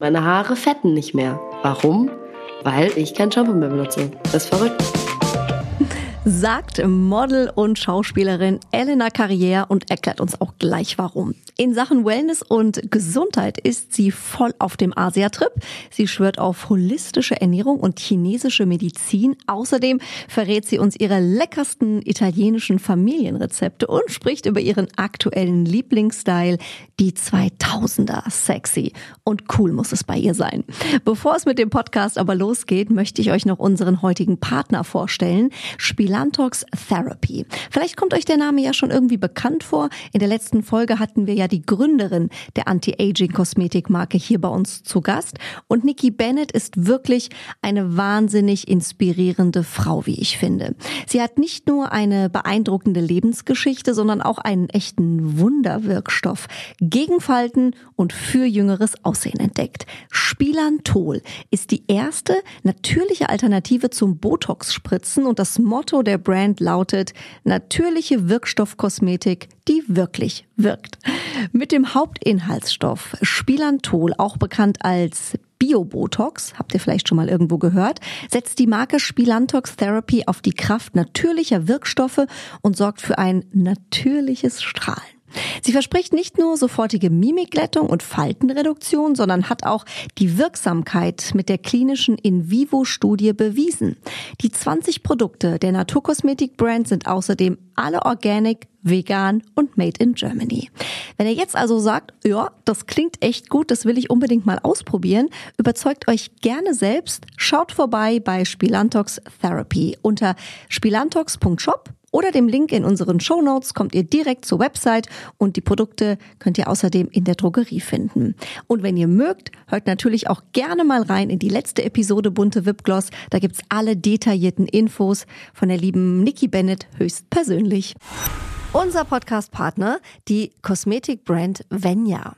Meine Haare fetten nicht mehr. Warum? Weil ich kein Shampoo mehr benutze. Das ist verrückt sagt Model und Schauspielerin Elena Carrière und erklärt uns auch gleich warum. In Sachen Wellness und Gesundheit ist sie voll auf dem Asia-Trip. Sie schwört auf holistische Ernährung und chinesische Medizin. Außerdem verrät sie uns ihre leckersten italienischen Familienrezepte und spricht über ihren aktuellen Lieblingsstyle, die 2000er. Sexy und cool muss es bei ihr sein. Bevor es mit dem Podcast aber losgeht, möchte ich euch noch unseren heutigen Partner vorstellen. Spieler Plantox Therapy. Vielleicht kommt euch der Name ja schon irgendwie bekannt vor. In der letzten Folge hatten wir ja die Gründerin der Anti-Aging-Kosmetikmarke hier bei uns zu Gast. Und Nikki Bennett ist wirklich eine wahnsinnig inspirierende Frau, wie ich finde. Sie hat nicht nur eine beeindruckende Lebensgeschichte, sondern auch einen echten Wunderwirkstoff gegen Falten und für jüngeres Aussehen entdeckt. Spilantol ist die erste natürliche Alternative zum Botox-Spritzen und das Motto der Brand lautet natürliche Wirkstoffkosmetik, die wirklich wirkt. Mit dem Hauptinhaltsstoff Spilantol, auch bekannt als Biobotox, habt ihr vielleicht schon mal irgendwo gehört, setzt die Marke Spilantox Therapy auf die Kraft natürlicher Wirkstoffe und sorgt für ein natürliches Strahlen. Sie verspricht nicht nur sofortige Mimikglättung und Faltenreduktion, sondern hat auch die Wirksamkeit mit der klinischen In-vivo-Studie bewiesen. Die 20 Produkte der Naturkosmetik-Brand sind außerdem alle organic, vegan und made in Germany. Wenn ihr jetzt also sagt, ja, das klingt echt gut, das will ich unbedingt mal ausprobieren, überzeugt euch gerne selbst, schaut vorbei bei Spilantox Therapy unter spilantox.shop oder dem Link in unseren Show Notes kommt ihr direkt zur Website und die Produkte könnt ihr außerdem in der Drogerie finden. Und wenn ihr mögt, hört natürlich auch gerne mal rein in die letzte Episode Bunte Wipgloss. Da gibt's alle detaillierten Infos von der lieben Nikki Bennett höchstpersönlich. Unser Podcast-Partner, die Kosmetikbrand Venya.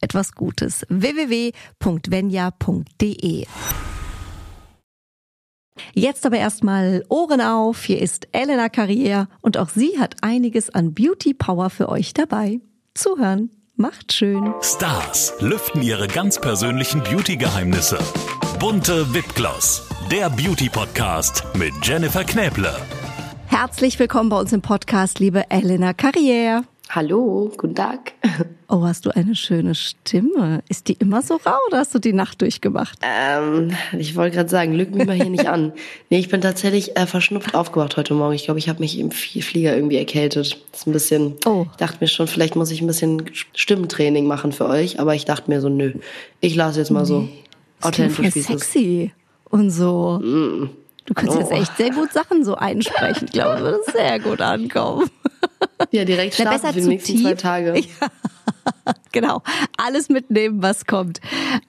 etwas Gutes. www.venya.de Jetzt aber erstmal Ohren auf. Hier ist Elena Carrière und auch sie hat einiges an Beauty Power für euch dabei. Zuhören macht schön. Stars lüften ihre ganz persönlichen Beauty-Geheimnisse. Bunte Wipgloss, der Beauty-Podcast mit Jennifer Knäble. Herzlich willkommen bei uns im Podcast, liebe Elena Carrière. Hallo, guten Tag. Oh, hast du eine schöne Stimme. Ist die immer so rau oder hast du die Nacht durchgemacht? Ähm, ich wollte gerade sagen, lüg mich mal hier nicht an. Nee, ich bin tatsächlich äh, verschnupft aufgewacht heute Morgen. Ich glaube, ich habe mich im Flieger irgendwie erkältet. Das ist ein bisschen, oh. ich dachte mir schon, vielleicht muss ich ein bisschen Stimmtraining machen für euch, aber ich dachte mir so, nö, ich lasse jetzt mal nee. so authentisch, wie es sexy und so. Mm. Du kannst oh. jetzt echt sehr gut Sachen so einsprechen. Ich glaube, es würde sehr gut ankommen. Ja, direkt starten Na, für die nächsten tief. zwei Tage. Ja, genau. Alles mitnehmen, was kommt.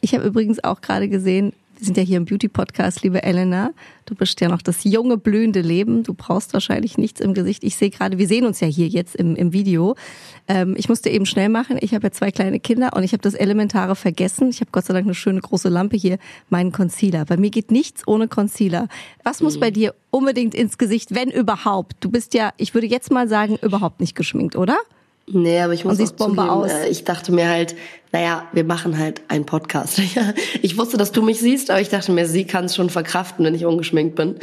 Ich habe übrigens auch gerade gesehen, wir sind ja hier im Beauty-Podcast, liebe Elena. Du bist ja noch das junge, blühende Leben. Du brauchst wahrscheinlich nichts im Gesicht. Ich sehe gerade, wir sehen uns ja hier jetzt im, im Video. Ähm, ich musste eben schnell machen. Ich habe ja zwei kleine Kinder und ich habe das Elementare vergessen. Ich habe Gott sei Dank eine schöne große Lampe hier, meinen Concealer. Bei mir geht nichts ohne Concealer. Was muss mhm. bei dir unbedingt ins Gesicht, wenn überhaupt? Du bist ja, ich würde jetzt mal sagen, überhaupt nicht geschminkt, oder? Nee, aber ich muss auch Bombe zugeben, aus. Äh, ich dachte mir halt, naja, wir machen halt einen Podcast. Ich wusste, dass du mich siehst, aber ich dachte mir, sie kann es schon verkraften, wenn ich ungeschminkt bin.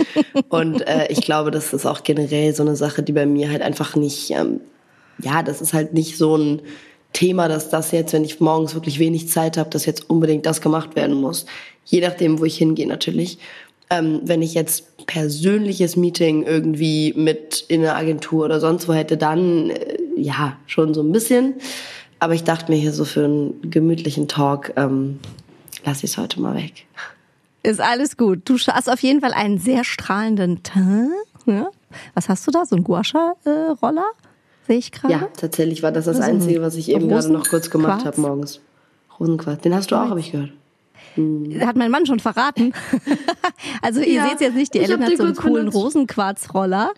Und äh, ich glaube, das ist auch generell so eine Sache, die bei mir halt einfach nicht, ähm, ja, das ist halt nicht so ein Thema, dass das jetzt, wenn ich morgens wirklich wenig Zeit habe, dass jetzt unbedingt das gemacht werden muss. Je nachdem, wo ich hingehe natürlich. Ähm, wenn ich jetzt persönliches Meeting irgendwie mit in einer Agentur oder sonst wo hätte, dann äh, ja schon so ein bisschen. Aber ich dachte mir hier so für einen gemütlichen Talk, ähm, lasse ich es heute mal weg. Ist alles gut. Du hast auf jeden Fall einen sehr strahlenden Teint. Ja? Was hast du da? So ein Guasha-Roller? Sehe ich gerade? Ja, tatsächlich war das das Einzige, was ich eben gerade noch kurz gemacht habe morgens. Rosenquarz. Den hast du auch, habe ich gehört. Hm. Hat mein Mann schon verraten. also ihr ja, seht jetzt nicht, die Ellen hat so einen coolen Rosenquarzroller.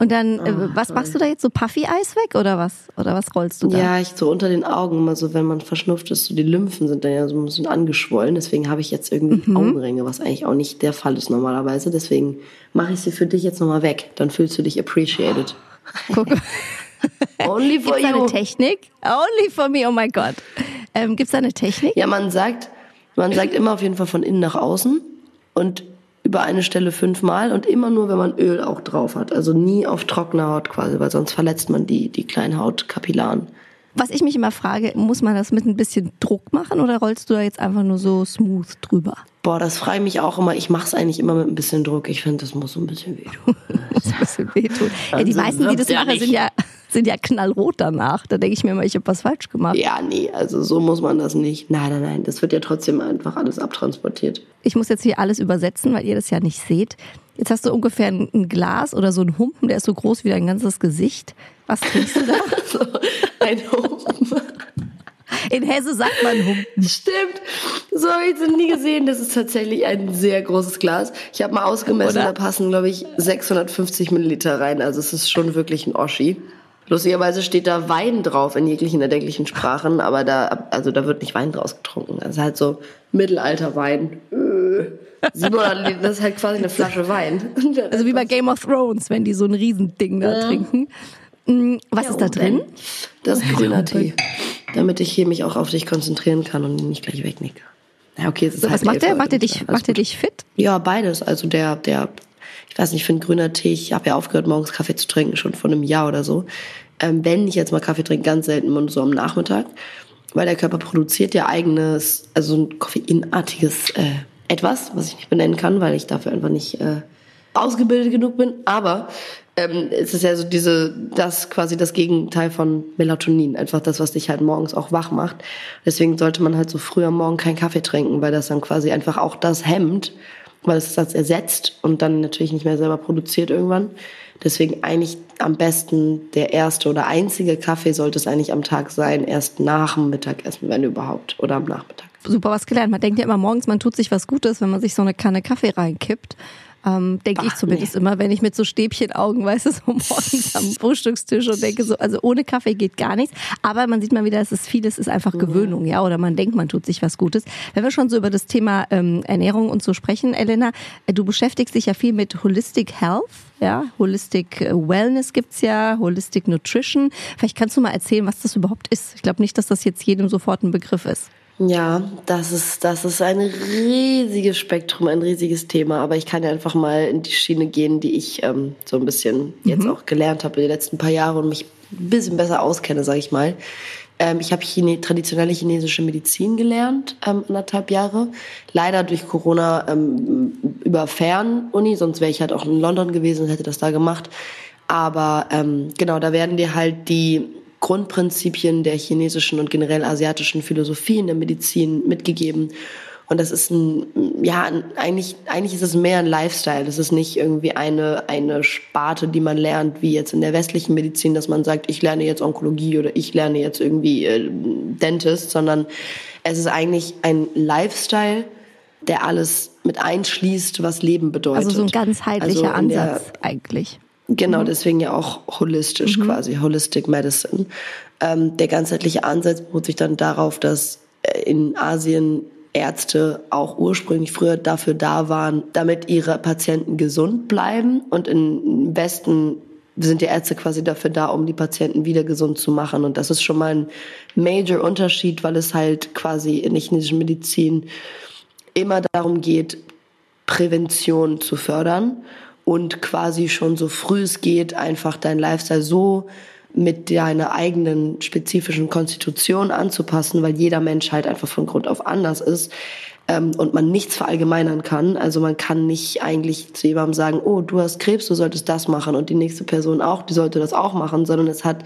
Und dann, oh, was machst du da jetzt? So Puffy-Eis weg oder was? Oder was rollst du da? Ja, ich so unter den Augen, immer so, wenn man verschnupft ist, so die Lymphen sind dann ja so ein bisschen angeschwollen. Deswegen habe ich jetzt irgendwie mhm. Augenringe, was eigentlich auch nicht der Fall ist normalerweise. Deswegen mache ich sie für dich jetzt nochmal weg. Dann fühlst du dich appreciated. Guck. Only for Gibt's you. eine Technik? Only for me, oh my God. Ähm, Gibt es da eine Technik? Ja, man sagt, man sagt immer auf jeden Fall von innen nach außen. Und über eine Stelle fünfmal und immer nur, wenn man Öl auch drauf hat. Also nie auf trockener Haut quasi, weil sonst verletzt man die, die kleinen Hautkapillaren. Was ich mich immer frage, muss man das mit ein bisschen Druck machen oder rollst du da jetzt einfach nur so smooth drüber? Boah, das frage ich mich auch immer. Ich mache es eigentlich immer mit ein bisschen Druck. Ich finde, das muss so ein bisschen wehtun. das ein bisschen wehtun. Ja, die meisten, die das machen, sind ja sind ja knallrot danach. Da denke ich mir immer, ich habe was falsch gemacht. Ja, nee, also so muss man das nicht. Nein, nein, nein, das wird ja trotzdem einfach alles abtransportiert. Ich muss jetzt hier alles übersetzen, weil ihr das ja nicht seht. Jetzt hast du ungefähr ein Glas oder so einen Humpen, der ist so groß wie dein ganzes Gesicht. Was trinkst du da? so, ein Humpen. In Hesse sagt man Humpen. Stimmt. So habe ich es nie gesehen. Das ist tatsächlich ein sehr großes Glas. Ich habe mal ausgemessen, Oder? da passen, glaube ich, 650 Milliliter rein. Also es ist schon wirklich ein Oschi. Lustigerweise steht da Wein drauf in jeglichen erdenklichen Sprachen, aber da, also da wird nicht Wein draus getrunken. Also halt so Mittelalterwein. Äh. Das ist halt quasi eine Flasche Wein. Also wie bei Game of Thrones, wenn die so ein Riesending da ja. trinken. Mm, was ja, ist da drin? Das ist grüner Tee. Damit ich hier mich auch auf dich konzentrieren kann und nicht gleich wegnicke. Ja, okay, so, halt was macht der? Macht er dich, macht er dich fit? Ja, beides. Also der, der ich weiß nicht, für einen grüner Tee, ich habe ja aufgehört, morgens Kaffee zu trinken, schon vor einem Jahr oder so. Ähm, wenn ich jetzt mal Kaffee trinke, ganz selten und so am Nachmittag, weil der Körper produziert ja eigenes, also ein koffeinartiges äh, etwas, was ich nicht benennen kann, weil ich dafür einfach nicht äh, ausgebildet genug bin. Aber ähm, es ist ja so diese, das quasi das Gegenteil von Melatonin, einfach das, was dich halt morgens auch wach macht. Deswegen sollte man halt so früh am Morgen keinen Kaffee trinken, weil das dann quasi einfach auch das hemmt, weil es das ersetzt und dann natürlich nicht mehr selber produziert irgendwann. Deswegen eigentlich am besten der erste oder einzige Kaffee sollte es eigentlich am Tag sein, erst nach dem Mittagessen, wenn überhaupt, oder am Nachmittag. Super was gelernt. Man denkt ja immer morgens, man tut sich was Gutes, wenn man sich so eine Kanne Kaffee reinkippt. Ähm, denke ich zumindest nee. immer, wenn ich mit so Stäbchenaugen, weißt du, so morgens am Frühstückstisch und denke so, also ohne Kaffee geht gar nichts. Aber man sieht mal wieder, es ist vieles ist einfach mhm. Gewöhnung, ja, oder man denkt, man tut sich was Gutes. Wenn wir schon so über das Thema ähm, Ernährung und so sprechen, Elena, äh, du beschäftigst dich ja viel mit Holistic Health. Ja, Holistic äh, Wellness gibt's ja, Holistic Nutrition. Vielleicht kannst du mal erzählen, was das überhaupt ist. Ich glaube nicht, dass das jetzt jedem sofort ein Begriff ist. Ja, das ist, das ist ein riesiges Spektrum, ein riesiges Thema. Aber ich kann ja einfach mal in die Schiene gehen, die ich ähm, so ein bisschen mhm. jetzt auch gelernt habe in den letzten paar Jahren und mich ein bisschen besser auskenne, sage ich mal. Ähm, ich habe Chine traditionelle chinesische Medizin gelernt, ähm, anderthalb Jahre. Leider durch Corona ähm, über Fernuni, sonst wäre ich halt auch in London gewesen und hätte das da gemacht. Aber ähm, genau, da werden dir halt die Grundprinzipien der chinesischen und generell asiatischen Philosophie in der Medizin mitgegeben. Und das ist ein, ja, eigentlich, eigentlich ist es mehr ein Lifestyle. Es ist nicht irgendwie eine, eine Sparte, die man lernt, wie jetzt in der westlichen Medizin, dass man sagt, ich lerne jetzt Onkologie oder ich lerne jetzt irgendwie äh, Dentist, sondern es ist eigentlich ein Lifestyle, der alles mit einschließt, was Leben bedeutet. Also so ein ganzheitlicher also Ansatz eigentlich. Genau, mhm. deswegen ja auch holistisch mhm. quasi, Holistic Medicine. Ähm, der ganzheitliche Ansatz beruht sich dann darauf, dass äh, in Asien Ärzte auch ursprünglich früher dafür da waren, damit ihre Patienten gesund bleiben. Und im Westen sind die Ärzte quasi dafür da, um die Patienten wieder gesund zu machen. Und das ist schon mal ein major Unterschied, weil es halt quasi in der chinesischen Medizin immer darum geht, Prävention zu fördern und quasi schon so früh es geht einfach dein Lifestyle so mit deiner eigenen spezifischen Konstitution anzupassen, weil jeder Mensch halt einfach von Grund auf anders ist ähm, und man nichts verallgemeinern kann. Also man kann nicht eigentlich zu jemandem sagen, oh, du hast Krebs, du solltest das machen und die nächste Person auch, die sollte das auch machen, sondern es hat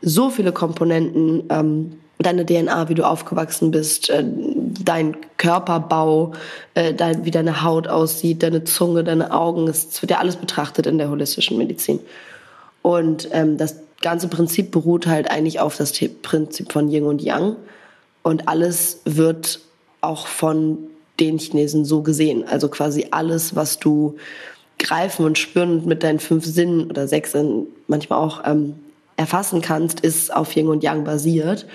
so viele Komponenten, ähm, deine DNA, wie du aufgewachsen bist, äh, dein Körperbau, äh, wie deine Haut aussieht, deine Zunge, deine Augen. Es wird ja alles betrachtet in der holistischen Medizin. Und ähm, das ganze Prinzip beruht halt eigentlich auf das Prinzip von Yin und Yang. Und alles wird auch von den Chinesen so gesehen. Also quasi alles, was du greifen und spüren mit deinen fünf Sinnen oder sechs Sinnen manchmal auch ähm, erfassen kannst, ist auf Yin und Yang basiert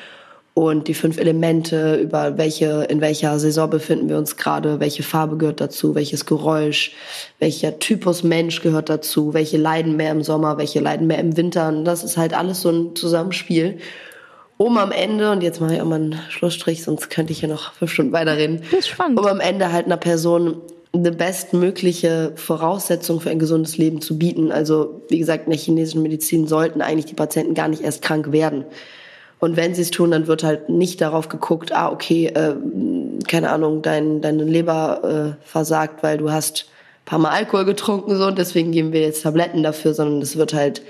und die fünf Elemente, über welche, in welcher Saison befinden wir uns gerade, welche Farbe gehört dazu, welches Geräusch, welcher Typus Mensch gehört dazu, welche leiden mehr im Sommer, welche leiden mehr im Winter. Und das ist halt alles so ein Zusammenspiel. Um am Ende, und jetzt mache ich auch mal einen Schlussstrich, sonst könnte ich hier noch fünf Stunden weiterreden. Das ist spannend. Um am Ende halt einer Person eine bestmögliche Voraussetzung für ein gesundes Leben zu bieten. Also, wie gesagt, in der chinesischen Medizin sollten eigentlich die Patienten gar nicht erst krank werden. Und wenn sie es tun, dann wird halt nicht darauf geguckt, ah, okay, äh, keine Ahnung, dein, deine Leber äh, versagt, weil du hast ein paar Mal Alkohol getrunken so und deswegen geben wir jetzt Tabletten dafür, sondern es wird halt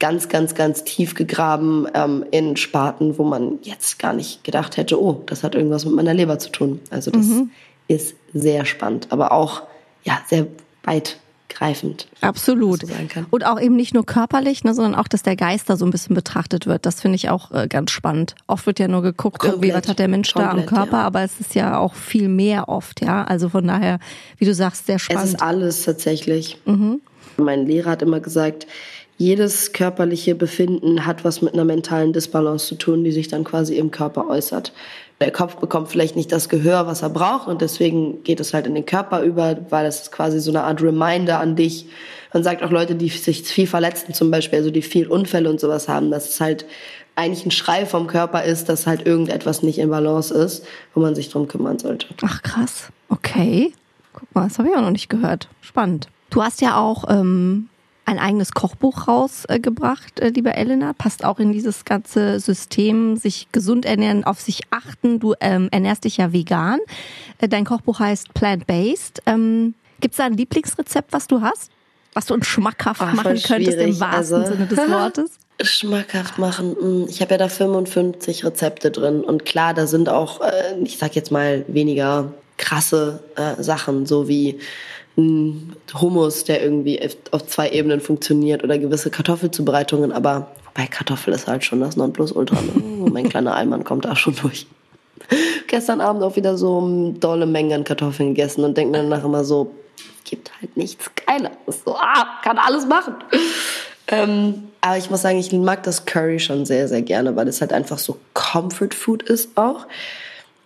ganz, ganz, ganz tief gegraben ähm, in Sparten, wo man jetzt gar nicht gedacht hätte, oh, das hat irgendwas mit meiner Leber zu tun. Also das mhm. ist sehr spannend, aber auch ja sehr weit greifend. Absolut. Und auch eben nicht nur körperlich, ne, sondern auch, dass der Geist da so ein bisschen betrachtet wird. Das finde ich auch äh, ganz spannend. Oft wird ja nur geguckt, Komplett. irgendwie, was hat der Mensch Komplett, da am Körper, ja. aber es ist ja auch viel mehr oft, ja. Also von daher, wie du sagst, sehr spannend. Es ist alles tatsächlich. Mhm. Mein Lehrer hat immer gesagt, jedes körperliche Befinden hat was mit einer mentalen Disbalance zu tun, die sich dann quasi im Körper äußert der Kopf bekommt vielleicht nicht das Gehör, was er braucht und deswegen geht es halt in den Körper über, weil es ist quasi so eine Art Reminder an dich. Man sagt auch Leute, die sich viel verletzen zum Beispiel, also die viel Unfälle und sowas haben, dass es halt eigentlich ein Schrei vom Körper ist, dass halt irgendetwas nicht in Balance ist, wo man sich drum kümmern sollte. Ach krass, okay. Guck mal, das habe ich auch noch nicht gehört. Spannend. Du hast ja auch ähm, ein eigenes Kochbuch rausgebracht, äh, liebe Elena. Passt auch in dieses ganze System, sich gesund ernähren, auf sich achten. Du ähm, ernährst dich ja vegan. Äh, dein Kochbuch heißt Plant-Based. Ähm, Gibt es da ein Lieblingsrezept, was du hast? Was du uns schmackhaft Ach, machen könntest im wahrsten also, Sinne des Wortes? Schmackhaft machen. Hm, ich habe ja da 55 Rezepte drin und klar, da sind auch, äh, ich sag jetzt mal, weniger krasse äh, Sachen, so wie ein Hummus, der irgendwie auf zwei Ebenen funktioniert oder gewisse Kartoffelzubereitungen, aber bei Kartoffel ist halt schon das Nonplusultra. Ne? mein kleiner Allmann kommt da schon durch. Gestern Abend auch wieder so dolle Mengen an Kartoffeln gegessen und denke danach immer so, gibt halt nichts Geileres. So, ah, kann alles machen. Ähm, aber ich muss sagen, ich mag das Curry schon sehr, sehr gerne, weil es halt einfach so Comfort Food ist auch.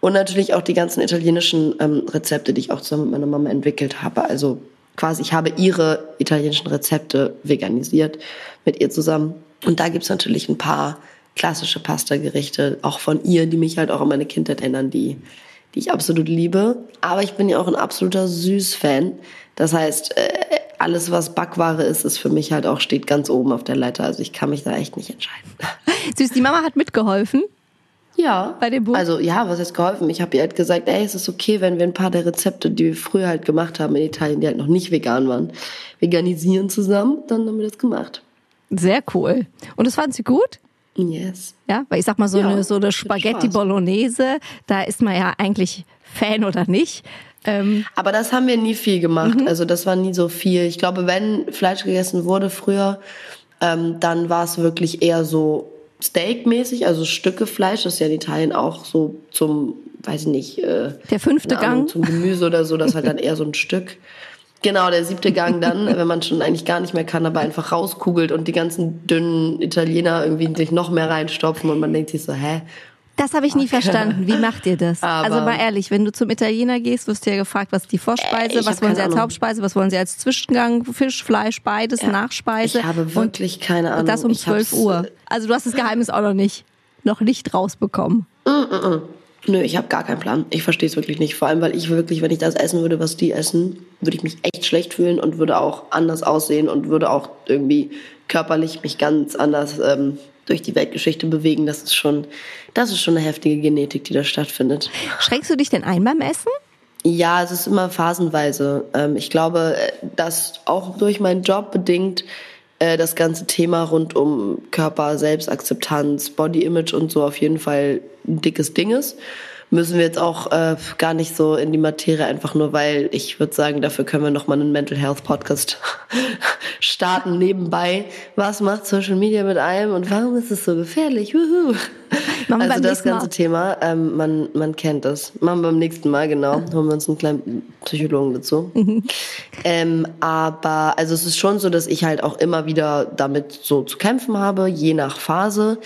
Und natürlich auch die ganzen italienischen ähm, Rezepte, die ich auch zusammen mit meiner Mama entwickelt habe. Also quasi, ich habe ihre italienischen Rezepte veganisiert mit ihr zusammen. Und da gibt's natürlich ein paar klassische Pasta-Gerichte, auch von ihr, die mich halt auch an meine Kindheit erinnern, die, die ich absolut liebe. Aber ich bin ja auch ein absoluter Süß-Fan. Das heißt, äh, alles, was Backware ist, ist für mich halt auch, steht ganz oben auf der Leiter. Also ich kann mich da echt nicht entscheiden. Süß, die Mama hat mitgeholfen? Ja. Bei dem Buch? Also ja, was jetzt geholfen? Ich habe ihr halt gesagt, ey, es ist okay, wenn wir ein paar der Rezepte, die wir früher halt gemacht haben in Italien, die halt noch nicht vegan waren, veganisieren zusammen. Dann haben wir das gemacht. Sehr cool. Und das fanden Sie gut? Yes. Ja, weil ich sag mal, so ja, eine, so eine Spaghetti Bolognese, da ist man ja eigentlich Fan oder nicht. Ähm Aber das haben wir nie viel gemacht. Mhm. Also das war nie so viel. Ich glaube, wenn Fleisch gegessen wurde früher, ähm, dann war es wirklich eher so Steak-mäßig, also Stücke Fleisch, das ist ja in Italien auch so zum, weiß ich nicht, äh, der fünfte Ahnung, Gang zum Gemüse oder so, das ist halt dann eher so ein Stück. Genau, der siebte Gang dann, wenn man schon eigentlich gar nicht mehr kann, aber einfach rauskugelt und die ganzen dünnen Italiener irgendwie sich noch mehr reinstopfen und man denkt sich so, hä, das habe ich nie okay. verstanden. Wie macht ihr das? Aber also mal ehrlich, wenn du zum Italiener gehst, wirst du ja gefragt, was ist die Vorspeise, äh, was wollen sie als Ahnung. Hauptspeise, was wollen sie als Zwischengang, Fisch, Fleisch, beides, ja. Nachspeise. Ich habe wirklich und, keine Ahnung. Und das um 12 Uhr. Äh, also du hast das Geheimnis auch noch nicht, noch nicht rausbekommen. Mm, mm, mm. Nö, ich habe gar keinen Plan. Ich verstehe es wirklich nicht. Vor allem, weil ich wirklich, wenn ich das essen würde, was die essen, würde ich mich echt schlecht fühlen und würde auch anders aussehen und würde auch irgendwie körperlich mich ganz anders ähm, durch die Weltgeschichte bewegen. Das ist schon, das ist schon eine heftige Genetik, die da stattfindet. Schränkst du dich denn ein beim Essen? Ja, es ist immer phasenweise. Ähm, ich glaube, dass auch durch meinen Job bedingt äh, das ganze Thema rund um Körper, Selbstakzeptanz, Body Image und so auf jeden Fall ein dickes Ding ist müssen wir jetzt auch äh, gar nicht so in die Materie, einfach nur weil ich würde sagen, dafür können wir nochmal einen Mental Health Podcast starten nebenbei. Was macht Social Media mit einem und warum ist es so gefährlich? Machen also das ganze Mal. Thema, ähm, man, man kennt das. Machen wir beim nächsten Mal, genau. Holen wir uns einen kleinen Psychologen dazu. Mhm. Ähm, aber also es ist schon so, dass ich halt auch immer wieder damit so zu kämpfen habe, je nach Phase.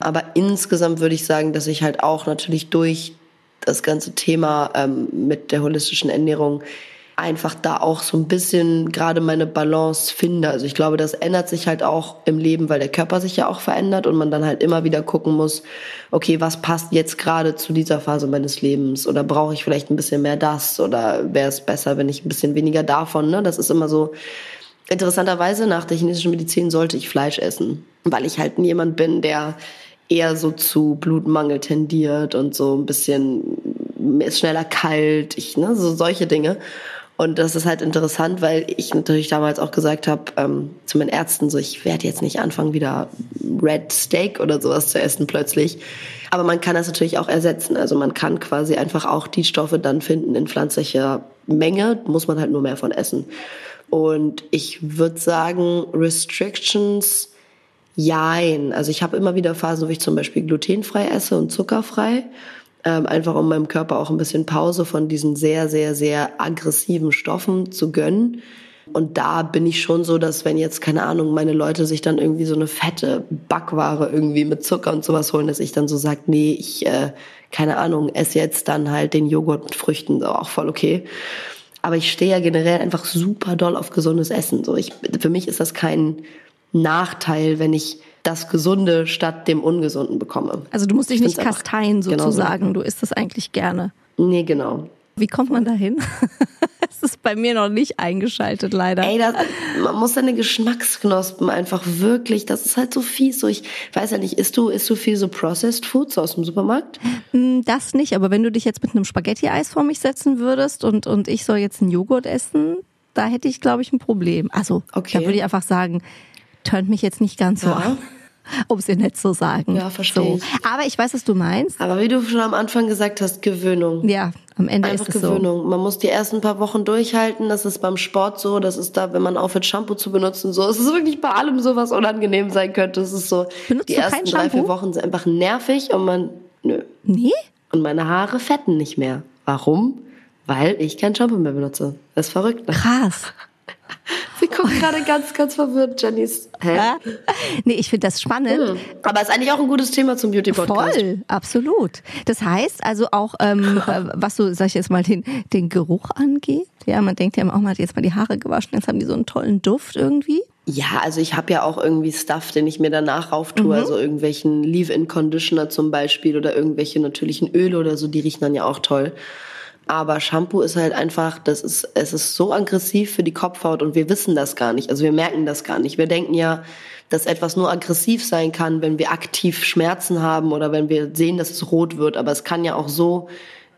Aber insgesamt würde ich sagen, dass ich halt auch natürlich durch das ganze Thema ähm, mit der holistischen Ernährung einfach da auch so ein bisschen gerade meine Balance finde. Also ich glaube, das ändert sich halt auch im Leben, weil der Körper sich ja auch verändert und man dann halt immer wieder gucken muss, okay, was passt jetzt gerade zu dieser Phase meines Lebens? Oder brauche ich vielleicht ein bisschen mehr das? Oder wäre es besser, wenn ich ein bisschen weniger davon? Ne? Das ist immer so. Interessanterweise, nach der chinesischen Medizin sollte ich Fleisch essen, weil ich halt jemand bin, der eher so zu Blutmangel tendiert und so ein bisschen ist schneller kalt, ich, ne, so solche Dinge. Und das ist halt interessant, weil ich natürlich damals auch gesagt habe ähm, zu meinen Ärzten, so ich werde jetzt nicht anfangen, wieder Red Steak oder sowas zu essen plötzlich. Aber man kann das natürlich auch ersetzen. Also man kann quasi einfach auch die Stoffe dann finden in pflanzlicher Menge, muss man halt nur mehr von essen. Und ich würde sagen, Restrictions Jein. Also ich habe immer wieder Phasen, wo ich zum Beispiel glutenfrei esse und zuckerfrei. Ähm, einfach um meinem Körper auch ein bisschen Pause von diesen sehr, sehr, sehr aggressiven Stoffen zu gönnen. Und da bin ich schon so, dass wenn jetzt, keine Ahnung, meine Leute sich dann irgendwie so eine fette Backware irgendwie mit Zucker und sowas holen, dass ich dann so sage, nee, ich, äh, keine Ahnung, esse jetzt dann halt den Joghurt mit Früchten, auch voll okay. Aber ich stehe ja generell einfach super doll auf gesundes Essen. So, ich, für mich ist das kein, Nachteil, wenn ich das Gesunde statt dem Ungesunden bekomme. Also du musst dich nicht kasteien sozusagen, genauso. du isst es eigentlich gerne. Nee, genau. Wie kommt man dahin? das ist bei mir noch nicht eingeschaltet, leider. Ey, das, man muss seine Geschmacksknospen einfach wirklich, das ist halt so fies. So, ich weiß ja nicht, isst du, isst du viel so Processed Foods aus dem Supermarkt? Mm, das nicht, aber wenn du dich jetzt mit einem Spaghetti-Eis vor mich setzen würdest und, und ich soll jetzt einen Joghurt essen, da hätte ich, glaube ich, ein Problem. Also, okay. da würde ich einfach sagen, tönt mich jetzt nicht ganz so ja. an. Um es dir nicht zu sagen. Ja, verstehe. So. Aber ich weiß, was du meinst. Aber wie du schon am Anfang gesagt hast, Gewöhnung. Ja, am Ende Einfach ist es Gewöhnung. so. Man muss die ersten paar Wochen durchhalten. Das ist beim Sport so. Das ist da, wenn man aufhört, Shampoo zu benutzen, so. Es ist wirklich bei allem so, was unangenehm sein könnte. Es ist so. Benutzt die ersten drei, vier Wochen sind einfach nervig und man, nö. Nee? Und meine Haare fetten nicht mehr. Warum? Weil ich kein Shampoo mehr benutze. Das ist verrückt. Ne? Krass. Sie guckt gerade ganz, ganz verwirrt, Jennys. Hä? Nee, ich finde das spannend. Hm. Aber ist eigentlich auch ein gutes Thema zum Beauty-Podcast. Voll, absolut. Das heißt also auch, ähm, äh, was so, sag ich jetzt mal, den, den Geruch angeht. Ja, man denkt ja immer, auch, man hat jetzt mal die Haare gewaschen, jetzt haben die so einen tollen Duft irgendwie. Ja, also ich habe ja auch irgendwie Stuff, den ich mir danach rauf tue, mhm. also irgendwelchen Leave-In-Conditioner zum Beispiel oder irgendwelche natürlichen Öle oder so, die riechen dann ja auch toll. Aber Shampoo ist halt einfach, das ist, es ist so aggressiv für die Kopfhaut und wir wissen das gar nicht. Also wir merken das gar nicht. Wir denken ja, dass etwas nur aggressiv sein kann, wenn wir aktiv Schmerzen haben oder wenn wir sehen, dass es rot wird. Aber es kann ja auch so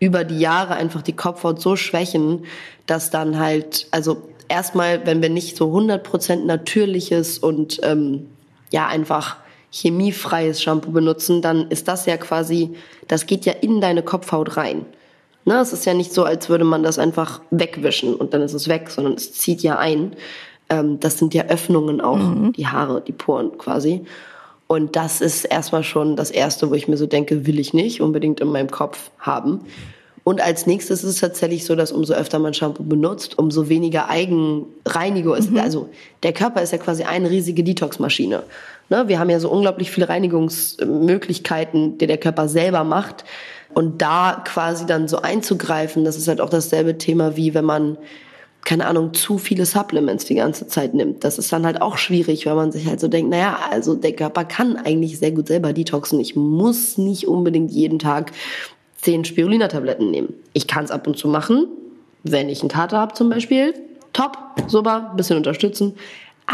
über die Jahre einfach die Kopfhaut so schwächen, dass dann halt, also erstmal, wenn wir nicht so 100% natürliches und ähm, ja einfach chemiefreies Shampoo benutzen, dann ist das ja quasi, das geht ja in deine Kopfhaut rein. Ne, es ist ja nicht so, als würde man das einfach wegwischen und dann ist es weg, sondern es zieht ja ein. Ähm, das sind ja Öffnungen auch, mhm. die Haare, die Poren quasi. Und das ist erstmal schon das Erste, wo ich mir so denke, will ich nicht unbedingt in meinem Kopf haben. Und als nächstes ist es tatsächlich so, dass umso öfter man Shampoo benutzt, umso weniger Eigenreinigung ist. Mhm. Also der Körper ist ja quasi eine riesige Detox-Maschine. Ne? Wir haben ja so unglaublich viele Reinigungsmöglichkeiten, die der Körper selber macht. Und da quasi dann so einzugreifen, das ist halt auch dasselbe Thema wie wenn man keine Ahnung, zu viele Supplements die ganze Zeit nimmt. Das ist dann halt auch schwierig, weil man sich halt so denkt, naja, also der Körper kann eigentlich sehr gut selber detoxen. Ich muss nicht unbedingt jeden Tag zehn Spirulina-Tabletten nehmen. Ich kann es ab und zu machen, wenn ich einen Kater habe zum Beispiel. Top, super, bisschen unterstützen.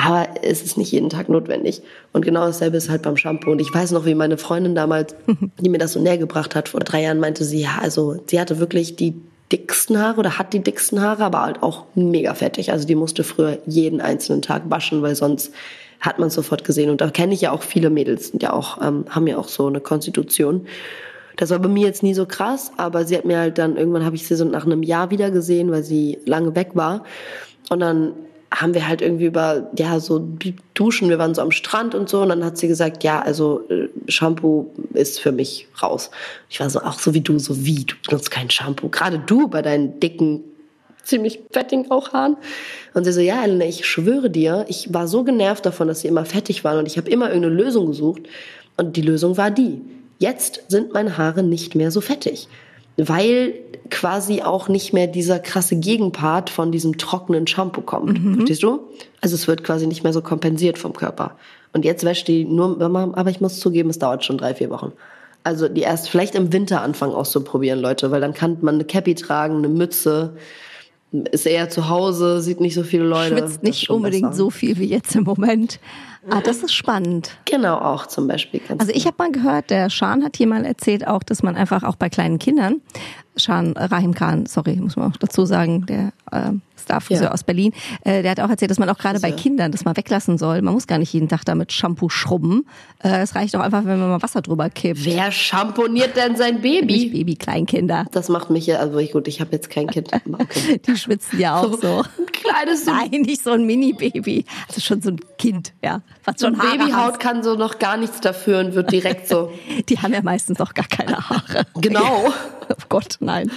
Aber es ist nicht jeden Tag notwendig. Und genau dasselbe ist halt beim Shampoo. Und ich weiß noch, wie meine Freundin damals, die mir das so näher gebracht hat, vor drei Jahren meinte sie, ja, also sie hatte wirklich die dicksten Haare oder hat die dicksten Haare, aber halt auch mega fettig. Also die musste früher jeden einzelnen Tag waschen, weil sonst hat man sofort gesehen. Und da kenne ich ja auch viele Mädels, sind ja auch, ähm, haben ja auch so eine Konstitution. Das war bei mir jetzt nie so krass, aber sie hat mir halt dann, irgendwann habe ich sie so nach einem Jahr wieder gesehen, weil sie lange weg war. Und dann haben wir halt irgendwie über, ja, so duschen, wir waren so am Strand und so, und dann hat sie gesagt, ja, also äh, Shampoo ist für mich raus. Ich war so, auch so wie du, so wie, du benutzt kein Shampoo. Gerade du bei deinen dicken, ziemlich fettigen auch Haaren. Und sie so, ja, Elena, ich schwöre dir, ich war so genervt davon, dass sie immer fettig waren und ich habe immer irgendeine Lösung gesucht. Und die Lösung war die. Jetzt sind meine Haare nicht mehr so fettig weil quasi auch nicht mehr dieser krasse Gegenpart von diesem trockenen Shampoo kommt. Mhm. Verstehst du? Also es wird quasi nicht mehr so kompensiert vom Körper. Und jetzt wäscht die nur, aber ich muss zugeben, es dauert schon drei, vier Wochen. Also die erst vielleicht im Winter anfangen auszuprobieren, Leute, weil dann kann man eine Cappy tragen, eine Mütze, ist eher zu Hause, sieht nicht so viele Leute. Schwitzt nicht unbedingt besser. so viel wie jetzt im Moment. Ah, das ist spannend. Genau, auch zum Beispiel. also ich habe mal gehört, der Schan hat hier mal erzählt auch, dass man einfach auch bei kleinen Kindern, Schan Rahim Khan, sorry, muss man auch dazu sagen, der äh, Starfriseur ja. aus Berlin, äh, der hat auch erzählt, dass man auch gerade bei Kindern das mal weglassen soll. Man muss gar nicht jeden Tag damit Shampoo schrubben. Äh, es reicht auch einfach, wenn man mal Wasser drüber kippt. Wer schamponiert denn sein Baby? Nicht Baby, Kleinkinder. Das macht mich ja, also ich, gut, ich habe jetzt kein Kind. Okay. Die schwitzen ja auch so. Ein kleines so Nein, nicht so ein Mini-Baby. Also schon so ein Kind, ja. Was schon Haare Babyhaut hast. kann so noch gar nichts dafür und wird direkt so. Die haben ja meistens auch gar keine Haare. Genau. oh Gott, nein.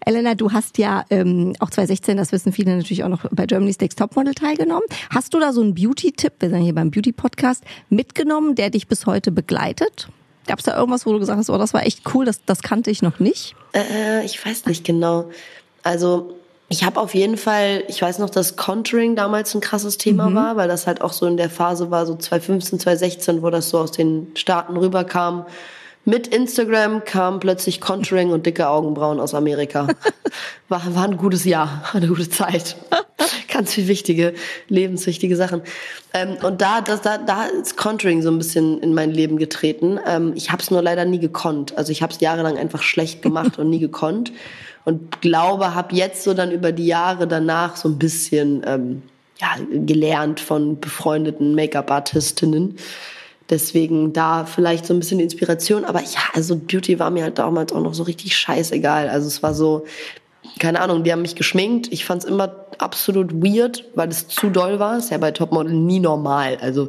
Elena, du hast ja ähm, auch 2016, das wissen viele natürlich auch noch bei Germany's Next Topmodel teilgenommen. Hast du da so einen Beauty-Tipp, wir sind hier beim Beauty-Podcast, mitgenommen, der dich bis heute begleitet? Gab es da irgendwas, wo du gesagt hast, oh, das war echt cool, das, das kannte ich noch nicht? Äh, ich weiß nicht genau. Also ich habe auf jeden Fall, ich weiß noch, dass Contouring damals ein krasses Thema mhm. war, weil das halt auch so in der Phase war, so 2015, 2016, wo das so aus den Staaten rüberkam. Mit Instagram kam plötzlich Contouring und dicke Augenbrauen aus Amerika. War, war ein gutes Jahr, eine gute Zeit. Ganz viel wichtige, lebenswichtige Sachen. Ähm, und da, das, da, da ist Contouring so ein bisschen in mein Leben getreten. Ähm, ich habe es nur leider nie gekonnt. Also ich habe es jahrelang einfach schlecht gemacht und nie gekonnt. Und glaube, habe jetzt so dann über die Jahre danach so ein bisschen ähm, ja, gelernt von befreundeten Make-up-Artistinnen Deswegen da vielleicht so ein bisschen Inspiration. Aber ja, also Beauty war mir halt damals auch noch so richtig scheißegal. Also es war so, keine Ahnung, die haben mich geschminkt. Ich fand es immer absolut weird, weil es zu doll war. Ist ja bei Topmodel nie normal. Also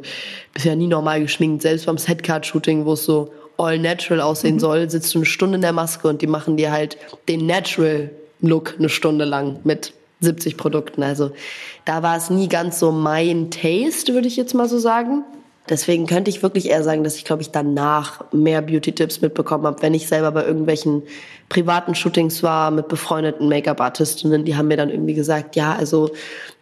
bisher nie normal geschminkt. Selbst beim Setcard-Shooting, wo es so all natural aussehen mhm. soll, sitzt du eine Stunde in der Maske und die machen dir halt den natural Look eine Stunde lang mit 70 Produkten. Also da war es nie ganz so mein Taste, würde ich jetzt mal so sagen. Deswegen könnte ich wirklich eher sagen, dass ich, glaube ich, danach mehr Beauty-Tipps mitbekommen habe, wenn ich selber bei irgendwelchen privaten Shootings war mit befreundeten Make-up-Artistinnen, die haben mir dann irgendwie gesagt, ja, also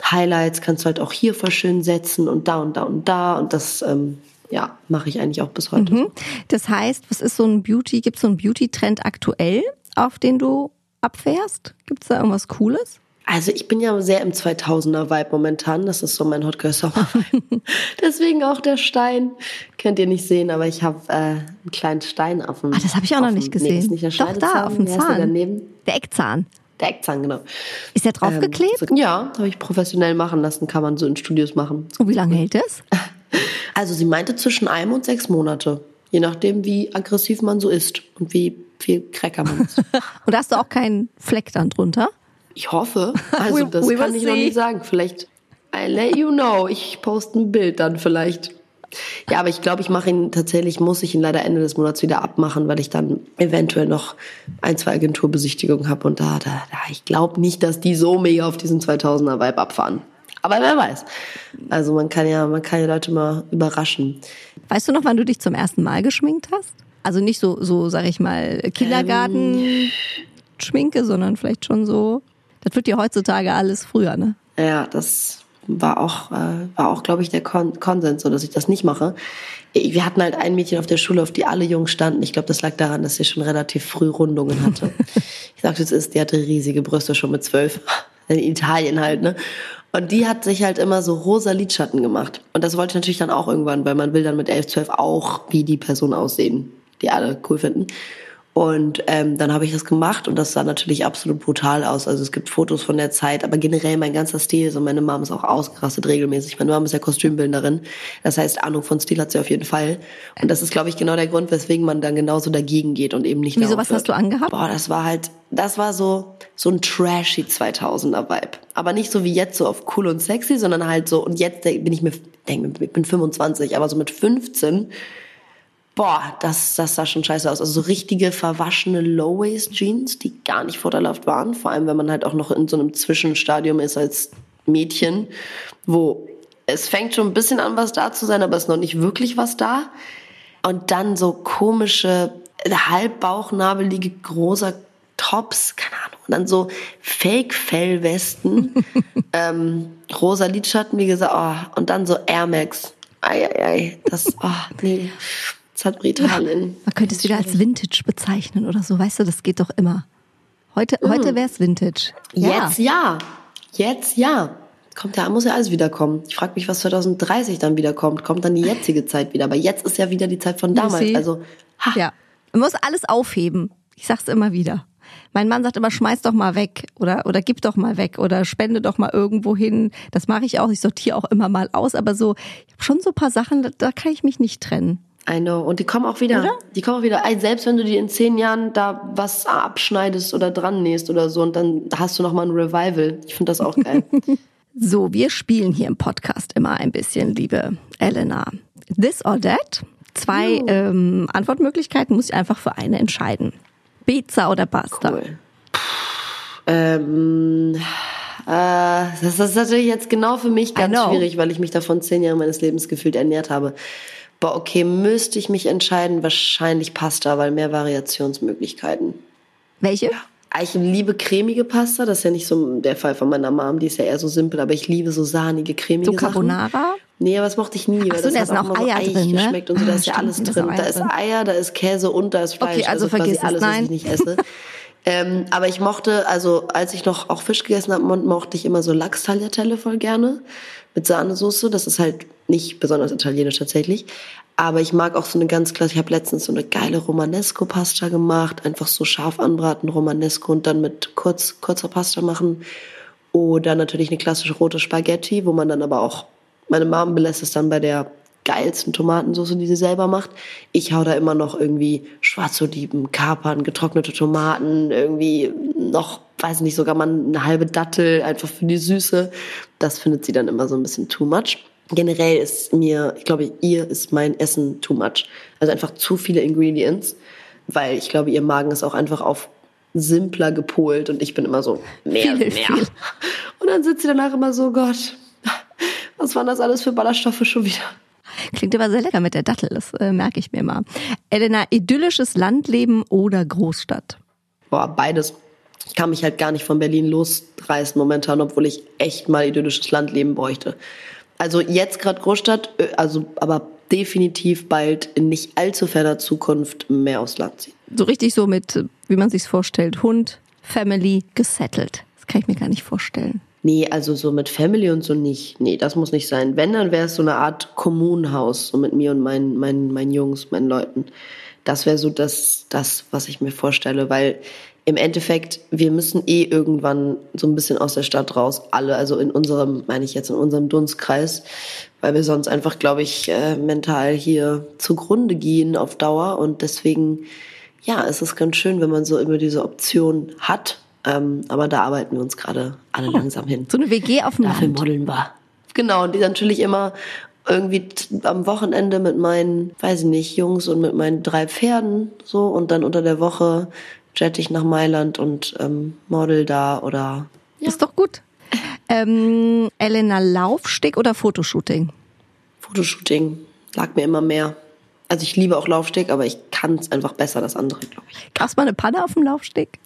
Highlights kannst du halt auch hier voll schön setzen und da und da und da und das ähm, ja, mache ich eigentlich auch bis heute. Mhm. Das heißt, was ist so ein Beauty, gibt es so einen Beauty-Trend aktuell, auf den du abfährst? Gibt es da irgendwas Cooles? Also ich bin ja sehr im 2000er Vibe momentan. Das ist so mein Hot Girl Summer Vibe. Deswegen auch der Stein. Könnt ihr nicht sehen, aber ich habe äh, einen kleinen Stein auf dem. Ah, das habe ich auch noch nicht gesehen. Nee, ist nicht der Doch da auf dem Zahn. Der, daneben? der Eckzahn. Der Eckzahn, genau. Ist der draufgeklebt? Ähm, so, ja, habe ich professionell machen lassen. Kann man so in Studios machen. Und wie lange hält das? Also sie meinte zwischen einem und sechs Monate. Je nachdem, wie aggressiv man so ist und wie viel Cracker man ist. und hast du auch keinen Fleck dann drunter? Ich hoffe. Also das we, we kann ich see. noch nicht sagen. Vielleicht I let you know. Ich poste ein Bild dann vielleicht. Ja, aber ich glaube, ich mache ihn tatsächlich, muss ich ihn leider Ende des Monats wieder abmachen, weil ich dann eventuell noch ein, zwei Agenturbesichtigungen habe und da, da, da ich glaube nicht, dass die so mega auf diesen 2000er Vibe abfahren. Aber wer weiß. Also man kann ja, man kann ja Leute mal überraschen. Weißt du noch, wann du dich zum ersten Mal geschminkt hast? Also nicht so, so sag ich mal, Kindergarten. Ähm, sondern vielleicht schon so das wird ja heutzutage alles früher, ne? Ja, das war auch, äh, war auch, glaube ich, der Kon Konsens, so dass ich das nicht mache. Wir hatten halt ein Mädchen auf der Schule, auf die alle Jungs standen. Ich glaube, das lag daran, dass sie schon relativ früh Rundungen hatte. ich sagte, es ist, die hatte riesige Brüste schon mit zwölf. In Italien halt, ne? Und die hat sich halt immer so rosa Lidschatten gemacht. Und das wollte ich natürlich dann auch irgendwann, weil man will dann mit elf, zwölf auch wie die Person aussehen, die alle cool finden. Und ähm, dann habe ich das gemacht und das sah natürlich absolut brutal aus. Also es gibt Fotos von der Zeit, aber generell mein ganzer Stil, so meine Mom ist auch ausgerastet regelmäßig. Meine Mom ist ja Kostümbildnerin. Das heißt, Ahnung von Stil hat sie auf jeden Fall. Und das ist, glaube ich, genau der Grund, weswegen man dann genauso dagegen geht und eben nicht Wieso, was hast du angehabt? Boah, das war halt, das war so, so ein trashy 2000er Vibe. Aber nicht so wie jetzt so auf cool und sexy, sondern halt so, und jetzt bin ich mir, denke, ich bin 25, aber so mit 15 boah, das, das sah schon scheiße aus. Also so richtige verwaschene Low-Waist-Jeans, die gar nicht vorteilhaft waren. Vor allem, wenn man halt auch noch in so einem Zwischenstadium ist als Mädchen, wo es fängt schon ein bisschen an, was da zu sein, aber es ist noch nicht wirklich was da. Und dann so komische, halbbauchnabelige, großer Tops, keine Ahnung. Und dann so Fake-Fellwesten, ähm, rosa Lidschatten, wie gesagt, oh, und dann so Air Max. Ei, ei, ei, das, oh, nee. Britannien. Man könnte es wieder als Vintage bezeichnen oder so, weißt du, das geht doch immer. Heute, mhm. heute wäre es Vintage. Ja. Jetzt ja. Jetzt ja. Kommt ja, muss ja alles wiederkommen. Ich frage mich, was 2030 dann wiederkommt. Kommt dann die jetzige Zeit wieder? Aber jetzt ist ja wieder die Zeit von damals. Also, ha. Ja. Man muss alles aufheben. Ich sag's immer wieder. Mein Mann sagt immer, schmeiß doch mal weg oder, oder gib doch mal weg oder spende doch mal irgendwo hin. Das mache ich auch. Ich sortiere auch immer mal aus. Aber so, ich habe schon so paar Sachen, da, da kann ich mich nicht trennen. I know. Und die kommen auch wieder. Oder? Die kommen auch wieder. Selbst wenn du dir in zehn Jahren da was abschneidest oder dran nähst oder so und dann hast du nochmal ein Revival. Ich finde das auch geil. so, wir spielen hier im Podcast immer ein bisschen, liebe Elena. This or that? Zwei oh. ähm, Antwortmöglichkeiten muss ich einfach für eine entscheiden. Pizza oder Pasta? Cool. Ähm, äh, das ist natürlich jetzt genau für mich ganz schwierig, weil ich mich davon zehn Jahre meines Lebens gefühlt ernährt habe boah, okay, müsste ich mich entscheiden, wahrscheinlich Pasta, weil mehr Variationsmöglichkeiten. Welche? Ich liebe cremige Pasta, das ist ja nicht so der Fall von meiner Mom, die ist ja eher so simpel, aber ich liebe so sahnige, cremige So Carbonara? Sachen. Nee, aber das mochte ich nie, Ach so, weil das da hat auch, auch Eier drin, ne? und so, da ist ja alles drin. Da ist Eier, da ist Käse und da ist Fleisch. Okay, also, also vergiss alles, nein. was ich nicht esse. ähm, aber ich mochte, also als ich noch auch Fisch gegessen habe, mochte ich immer so Lachs-Tagliatelle voll gerne mit Sahnesoße. Das ist halt nicht besonders italienisch tatsächlich. Aber ich mag auch so eine ganz klasse, ich habe letztens so eine geile Romanesco-Pasta gemacht, einfach so scharf anbraten, Romanesco und dann mit kurz, kurzer Pasta machen. Oder natürlich eine klassische rote Spaghetti, wo man dann aber auch, meine Mom belässt es dann bei der geilsten Tomatensauce, die sie selber macht. Ich hau da immer noch irgendwie Schwarzoliven, Kapern, getrocknete Tomaten, irgendwie noch, weiß nicht, sogar mal eine halbe Dattel, einfach für die Süße. Das findet sie dann immer so ein bisschen too much generell ist mir, ich glaube, ihr ist mein Essen too much. Also einfach zu viele Ingredients, weil ich glaube, ihr Magen ist auch einfach auf simpler gepolt und ich bin immer so mehr, viel, mehr. Viel. Und dann sitzt sie danach immer so, Gott, was waren das alles für Ballaststoffe schon wieder? Klingt aber sehr lecker mit der Dattel, das äh, merke ich mir mal. Elena, idyllisches Landleben oder Großstadt? Boah, beides. Ich kann mich halt gar nicht von Berlin losreißen momentan, obwohl ich echt mal idyllisches Landleben bräuchte. Also jetzt gerade Großstadt, äh, also aber definitiv bald in nicht allzu ferner Zukunft mehr aufs Land ziehen. So richtig so mit, wie man sich's vorstellt, Hund, Family, gesettelt. Das kann ich mir gar nicht vorstellen. Nee, also so mit Family und so nicht. Nee, das muss nicht sein. Wenn, dann wäre es so eine Art Kommunenhaus, so mit mir und meinen, meinen, meinen Jungs, meinen Leuten. Das wäre so das, das, was ich mir vorstelle, weil im Endeffekt, wir müssen eh irgendwann so ein bisschen aus der Stadt raus, alle, also in unserem, meine ich jetzt, in unserem Dunstkreis, weil wir sonst einfach, glaube ich, äh, mental hier zugrunde gehen auf Dauer und deswegen, ja, es ist ganz schön, wenn man so immer diese Option hat, ähm, aber da arbeiten wir uns gerade alle langsam hin. So eine WG auf dem Dafür Land. modeln wir. Genau, und die natürlich immer irgendwie am Wochenende mit meinen, weiß ich nicht, Jungs und mit meinen drei Pferden so und dann unter der Woche jette ich nach Mailand und ähm, model da oder. Ja. Ist doch gut. Ähm, Elena, Laufsteg oder Fotoshooting? Fotoshooting lag mir immer mehr. Also ich liebe auch Laufsteg, aber ich kann es einfach besser, das andere, glaube ich. Gab's mal eine Panne auf dem Laufsteg?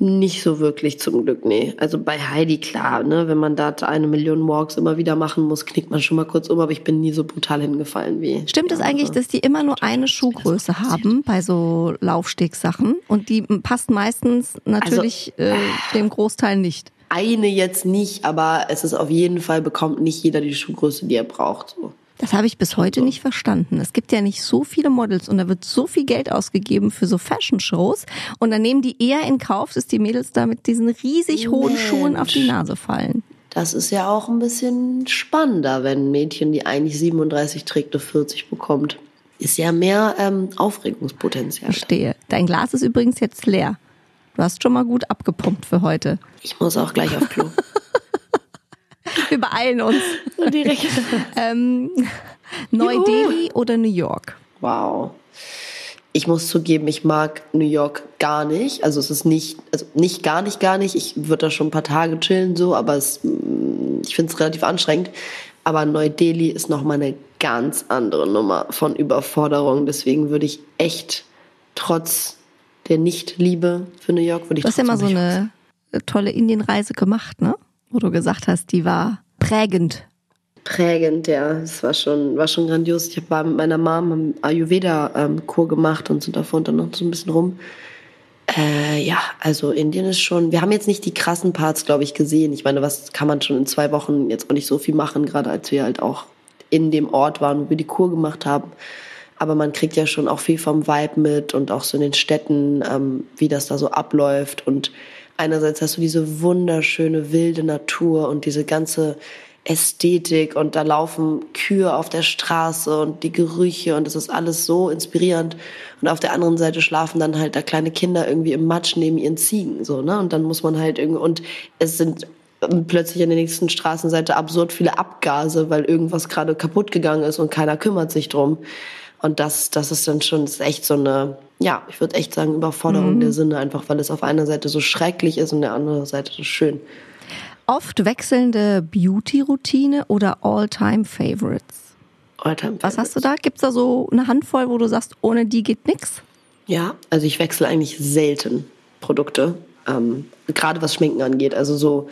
Nicht so wirklich zum Glück, nee. Also bei Heidi klar, ne, wenn man da eine Million Walks immer wieder machen muss, knickt man schon mal kurz um, aber ich bin nie so brutal hingefallen wie. Stimmt es eigentlich, dass die immer nur eine Schuhgröße haben bei so Laufstegsachen und die passt meistens natürlich also, äh, dem Großteil nicht? Eine jetzt nicht, aber es ist auf jeden Fall bekommt nicht jeder die Schuhgröße, die er braucht. So. Das habe ich bis heute nicht verstanden. Es gibt ja nicht so viele Models und da wird so viel Geld ausgegeben für so Fashion-Shows und dann nehmen die eher in Kauf, dass die Mädels da mit diesen riesig hohen Mensch. Schuhen auf die Nase fallen. Das ist ja auch ein bisschen spannender, wenn ein Mädchen, die eigentlich 37 trägt, eine 40 bekommt. Ist ja mehr ähm, Aufregungspotenzial. Verstehe. Dein Glas ist übrigens jetzt leer. Du hast schon mal gut abgepumpt für heute. Ich muss auch gleich auf Klo. Wir beeilen uns. So direkt. ähm, Neu-Delhi oder New York? Wow. Ich muss zugeben, ich mag New York gar nicht. Also es ist nicht, also nicht gar nicht, gar nicht. Ich würde da schon ein paar Tage chillen so, aber es, mm, ich finde es relativ anstrengend. Aber Neu-Delhi ist nochmal eine ganz andere Nummer von Überforderung. Deswegen würde ich echt trotz der Nicht-Liebe für New York, würde ich Du hast ja mal so eine tolle Indienreise gemacht, ne? Wo du gesagt hast, die war prägend. Prägend, ja. Es war schon, war schon grandios. Ich habe mit meiner Mom einen Ayurveda-Kur gemacht und sind davon dann noch so ein bisschen rum. Äh, ja, also Indien ist schon. Wir haben jetzt nicht die krassen Parts, glaube ich, gesehen. Ich meine, was kann man schon in zwei Wochen jetzt auch nicht so viel machen, gerade als wir halt auch in dem Ort waren, wo wir die Kur gemacht haben. Aber man kriegt ja schon auch viel vom Vibe mit und auch so in den Städten, ähm, wie das da so abläuft und einerseits hast du diese wunderschöne wilde Natur und diese ganze Ästhetik und da laufen Kühe auf der Straße und die Gerüche und das ist alles so inspirierend. Und auf der anderen Seite schlafen dann halt da kleine Kinder irgendwie im Matsch neben ihren Ziegen, so, ne? Und dann muss man halt irgendwie, und es sind plötzlich an der nächsten Straßenseite absurd viele Abgase, weil irgendwas gerade kaputt gegangen ist und keiner kümmert sich drum. Und das, das ist dann schon, ist echt so eine, ja, ich würde echt sagen, Überforderung mhm. der Sinne, einfach weil es auf einer Seite so schrecklich ist und der anderen Seite so schön. Oft wechselnde Beauty-Routine oder All-Time-Favorites? All-Time-Favorites. Was hast du da? Gibt es da so eine Handvoll, wo du sagst, ohne die geht nix? Ja, also ich wechsle eigentlich selten Produkte, ähm, gerade was Schminken angeht. Also so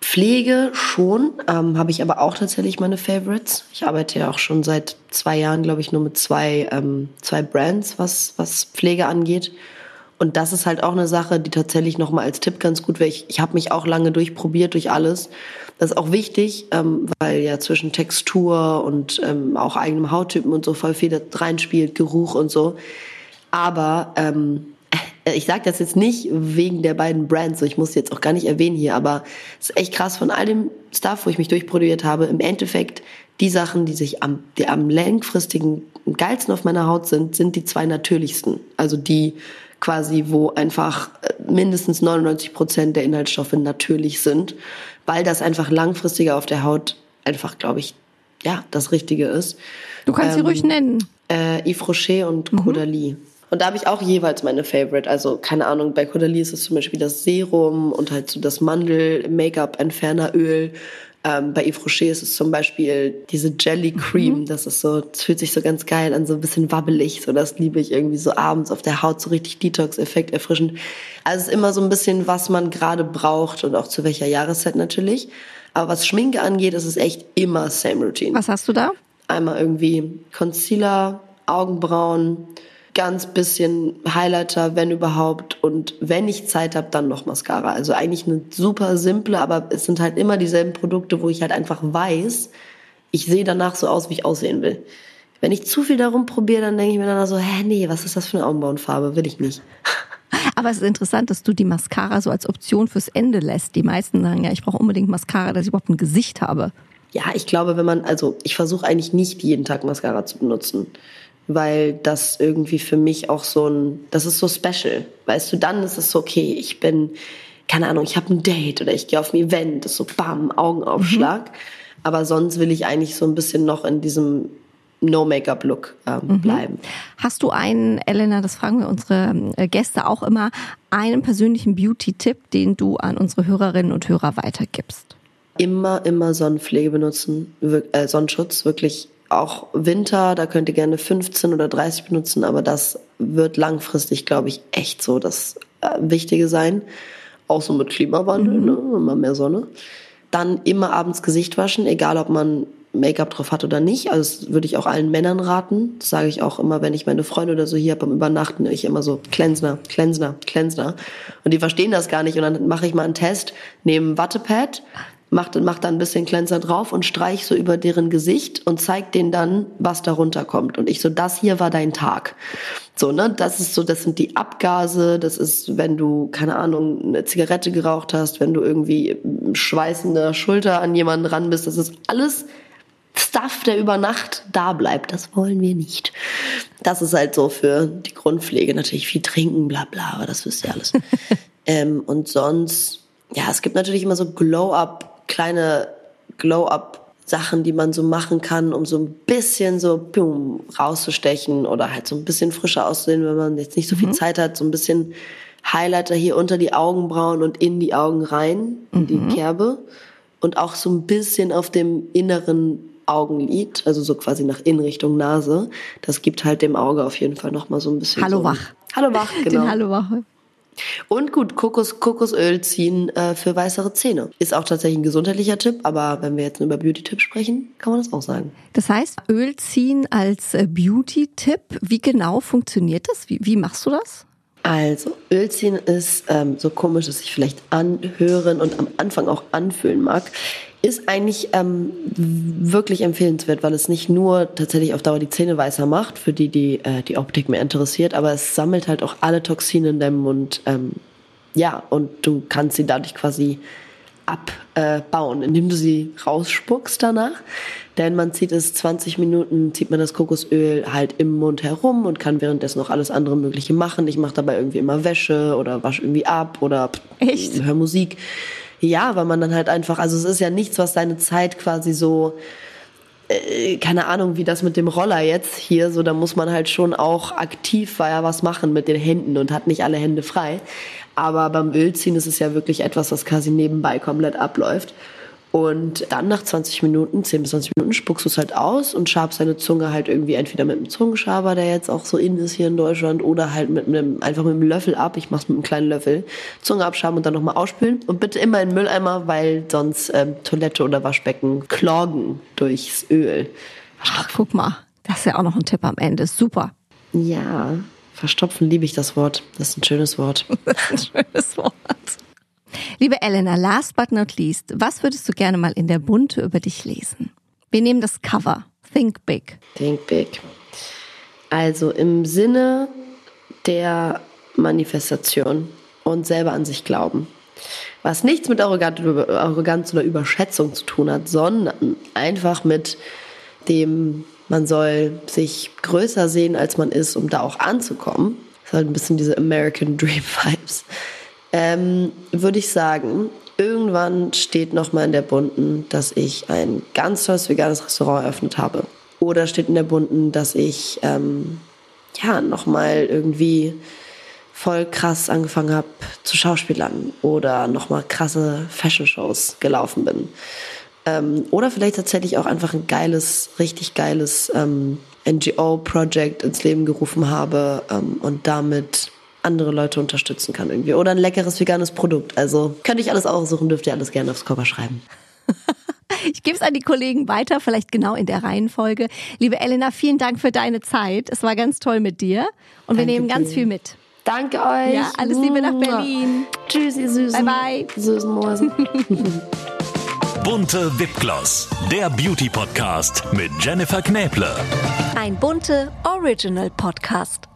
Pflege schon, ähm, habe ich aber auch tatsächlich meine Favorites. Ich arbeite ja auch schon seit zwei Jahren, glaube ich, nur mit zwei, ähm, zwei Brands, was, was Pflege angeht. Und das ist halt auch eine Sache, die tatsächlich nochmal als Tipp ganz gut wäre. Ich, ich habe mich auch lange durchprobiert durch alles. Das ist auch wichtig, ähm, weil ja zwischen Textur und ähm, auch eigenem Hauttypen und so voll viel reinspielt, Geruch und so. Aber ähm, ich sage das jetzt nicht wegen der beiden Brands, ich muss jetzt auch gar nicht erwähnen hier, aber es ist echt krass von all dem Stuff, wo ich mich durchproduziert habe, im Endeffekt die Sachen, die sich am, die am langfristigen geilsten auf meiner Haut sind, sind die zwei natürlichsten. Also die quasi, wo einfach äh, mindestens 99 Prozent der Inhaltsstoffe natürlich sind, weil das einfach langfristiger auf der Haut einfach, glaube ich, ja, das Richtige ist. Du kannst ähm, sie ruhig nennen. Äh, Yves Rocher und mhm. Caudalie. Und da habe ich auch jeweils meine Favorite. Also, keine Ahnung, bei Caudalie ist es zum Beispiel das Serum und halt so das Mandel-Make-up-Entferneröl. Ähm, bei Yves Rocher ist es zum Beispiel diese Jelly Cream. Mhm. Das ist so, das fühlt sich so ganz geil an, so ein bisschen wabbelig. So, das liebe ich irgendwie so abends auf der Haut, so richtig Detox-Effekt, erfrischend. Also, es ist immer so ein bisschen, was man gerade braucht und auch zu welcher Jahreszeit natürlich. Aber was Schminke angeht, ist es echt immer same Routine. Was hast du da? Einmal irgendwie Concealer, Augenbrauen, ganz bisschen Highlighter, wenn überhaupt. Und wenn ich Zeit habe, dann noch Mascara. Also eigentlich eine super simple, aber es sind halt immer dieselben Produkte, wo ich halt einfach weiß, ich sehe danach so aus, wie ich aussehen will. Wenn ich zu viel darum probiere, dann denke ich mir dann so, hä, nee, was ist das für eine Augenbrauenfarbe? Will ich nicht. Aber es ist interessant, dass du die Mascara so als Option fürs Ende lässt. Die meisten sagen ja, ich brauche unbedingt Mascara, dass ich überhaupt ein Gesicht habe. Ja, ich glaube, wenn man, also ich versuche eigentlich nicht jeden Tag Mascara zu benutzen weil das irgendwie für mich auch so ein, das ist so special. Weißt du, dann ist es so, okay, ich bin, keine Ahnung, ich habe ein Date oder ich gehe auf ein Event, das ist so bam, Augenaufschlag. Mhm. Aber sonst will ich eigentlich so ein bisschen noch in diesem No-Make-up-Look mhm. bleiben. Hast du einen, Elena, das fragen wir unsere äh, Gäste auch immer, einen persönlichen Beauty-Tipp, den du an unsere Hörerinnen und Hörer weitergibst? Immer, immer Sonnenpflege benutzen, äh, Sonnenschutz, wirklich auch Winter, da könnt ihr gerne 15 oder 30 benutzen, aber das wird langfristig, glaube ich, echt so das äh, Wichtige sein. Auch so mit Klimawandel, mhm. ne? immer mehr Sonne. Dann immer abends Gesicht waschen, egal ob man Make-up drauf hat oder nicht. Also das würde ich auch allen Männern raten. Das sage ich auch immer, wenn ich meine Freunde oder so hier habe beim Übernachten, ich immer so Cleansner, Cleansner, Cleansner. Und die verstehen das gar nicht. Und dann mache ich mal einen Test, nehme ein Wattepad, mach, mach da ein bisschen Cleanser drauf und streich so über deren Gesicht und zeig denen dann, was darunter kommt. Und ich so, das hier war dein Tag. So, ne, das ist so, das sind die Abgase, das ist, wenn du, keine Ahnung, eine Zigarette geraucht hast, wenn du irgendwie schweißende Schulter an jemanden ran bist, das ist alles Stuff, der über Nacht da bleibt. Das wollen wir nicht. Das ist halt so für die Grundpflege. Natürlich viel trinken, bla bla, aber das wisst ihr alles. ähm, und sonst, ja, es gibt natürlich immer so Glow-Up, kleine Glow-Up Sachen, die man so machen kann, um so ein bisschen so boom, rauszustechen oder halt so ein bisschen frischer auszusehen, wenn man jetzt nicht so viel mhm. Zeit hat, so ein bisschen Highlighter hier unter die Augenbrauen und in die Augen rein, in mhm. die Kerbe und auch so ein bisschen auf dem inneren Augenlid, also so quasi nach in Richtung Nase. Das gibt halt dem Auge auf jeden Fall nochmal so ein bisschen. Hallo so wach. Hallo wach, genau. Den Hallo wach. Und gut, Kokos, Kokosöl ziehen äh, für weißere Zähne. Ist auch tatsächlich ein gesundheitlicher Tipp, aber wenn wir jetzt nur über Beauty-Tipps sprechen, kann man das auch sagen. Das heißt, Öl ziehen als äh, Beauty-Tipp, wie genau funktioniert das? Wie, wie machst du das? Also, Ölziehen ist ähm, so komisch, dass ich vielleicht anhören und am Anfang auch anfühlen mag ist eigentlich ähm, wirklich empfehlenswert, weil es nicht nur tatsächlich auf Dauer die Zähne weißer macht, für die, die äh, die Optik mehr interessiert, aber es sammelt halt auch alle Toxine in deinem Mund. Ähm, ja, und du kannst sie dadurch quasi abbauen, äh, indem du sie rausspuckst danach. Denn man zieht es 20 Minuten, zieht man das Kokosöl halt im Mund herum und kann währenddessen noch alles andere Mögliche machen. Ich mache dabei irgendwie immer Wäsche oder wasche irgendwie ab oder höre Musik. Ja, weil man dann halt einfach, also es ist ja nichts, was seine Zeit quasi so, äh, keine Ahnung, wie das mit dem Roller jetzt hier, so da muss man halt schon auch aktiv ja was machen mit den Händen und hat nicht alle Hände frei. Aber beim Ölziehen ist es ja wirklich etwas, was quasi nebenbei komplett abläuft. Und dann nach 20 Minuten, 10 bis 20 Minuten, spuckst du es halt aus und schabst deine Zunge halt irgendwie entweder mit einem Zungenschaber, der jetzt auch so in ist hier in Deutschland, oder halt mit einem, einfach mit einem Löffel ab. Ich mach's mit einem kleinen Löffel. Zunge abschaben und dann nochmal ausspülen. Und bitte immer in den Mülleimer, weil sonst ähm, Toilette oder Waschbecken kloggen durchs Öl. Ach, guck mal. Das ist ja auch noch ein Tipp am Ende. Super. Ja, verstopfen liebe ich das Wort. Das ist ein schönes Wort. das ist ein schönes Wort. Liebe Elena, last but not least, was würdest du gerne mal in der Bunte über dich lesen? Wir nehmen das Cover. Think big. Think big. Also im Sinne der Manifestation und selber an sich glauben. Was nichts mit Arroganz oder Überschätzung zu tun hat, sondern einfach mit dem, man soll sich größer sehen, als man ist, um da auch anzukommen. Das ist halt ein bisschen diese American Dream Vibes ähm, würde ich sagen, irgendwann steht nochmal in der Bunten, dass ich ein ganz tolles veganes Restaurant eröffnet habe. Oder steht in der Bunten, dass ich ähm, ja nochmal irgendwie voll krass angefangen habe zu Schauspielern oder nochmal krasse Fashion-Shows gelaufen bin. Ähm, oder vielleicht tatsächlich auch einfach ein geiles, richtig geiles ähm, NGO-Project ins Leben gerufen habe ähm, und damit andere Leute unterstützen kann irgendwie. Oder ein leckeres veganes Produkt. Also könnte ich alles aussuchen, dürft ihr alles gerne aufs Cover schreiben. Ich gebe es an die Kollegen weiter, vielleicht genau in der Reihenfolge. Liebe Elena, vielen Dank für deine Zeit. Es war ganz toll mit dir und Danke wir nehmen ganz viel mit. Danke euch. Ja, alles Liebe nach Berlin. Tschüss, ihr Süßen. Bye, bye. Süßen Mäusen. Bunte Wipgloss, der Beauty-Podcast mit Jennifer Knäble. Ein bunte Original-Podcast.